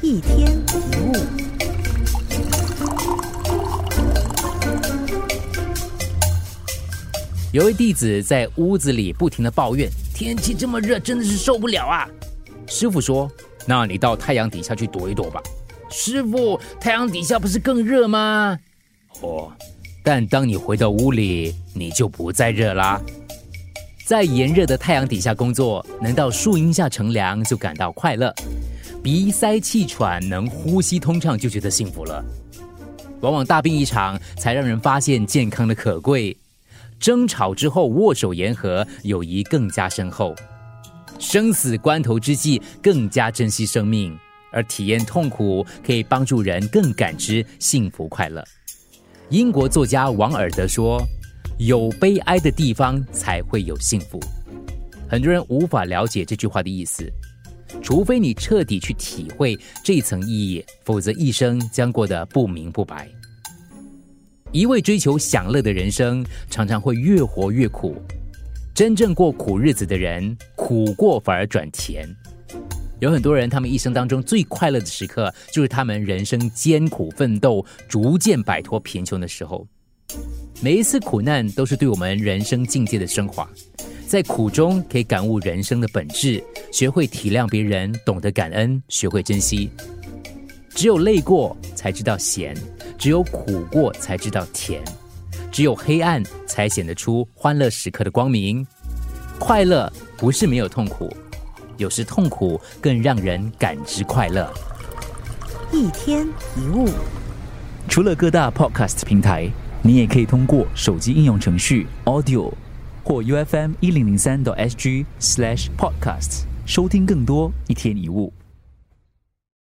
一天一物。有位弟子在屋子里不停的抱怨：“天气这么热，真的是受不了啊！”师傅说：“那你到太阳底下去躲一躲吧。”师傅，太阳底下不是更热吗？哦，但当你回到屋里，你就不再热啦。在炎热的太阳底下工作，能到树荫下乘凉就感到快乐，鼻塞气喘能呼吸通畅就觉得幸福了。往往大病一场，才让人发现健康的可贵。争吵之后握手言和，友谊更加深厚；生死关头之际，更加珍惜生命。而体验痛苦，可以帮助人更感知幸福快乐。英国作家王尔德说：“有悲哀的地方，才会有幸福。”很多人无法了解这句话的意思，除非你彻底去体会这一层意义，否则一生将过得不明不白。一味追求享乐的人生，常常会越活越苦。真正过苦日子的人，苦过反而转甜。有很多人，他们一生当中最快乐的时刻，就是他们人生艰苦奋斗、逐渐摆脱贫穷的时候。每一次苦难，都是对我们人生境界的升华。在苦中，可以感悟人生的本质，学会体谅别人，懂得感恩，学会珍惜。只有累过，才知道咸。只有苦过才知道甜，只有黑暗才显得出欢乐时刻的光明。快乐不是没有痛苦，有时痛苦更让人感知快乐。一天一物，除了各大 Podcast 平台，你也可以通过手机应用程序 Audio 或 U F M 一零零三 SG Slash Podcasts 收听更多一天一物。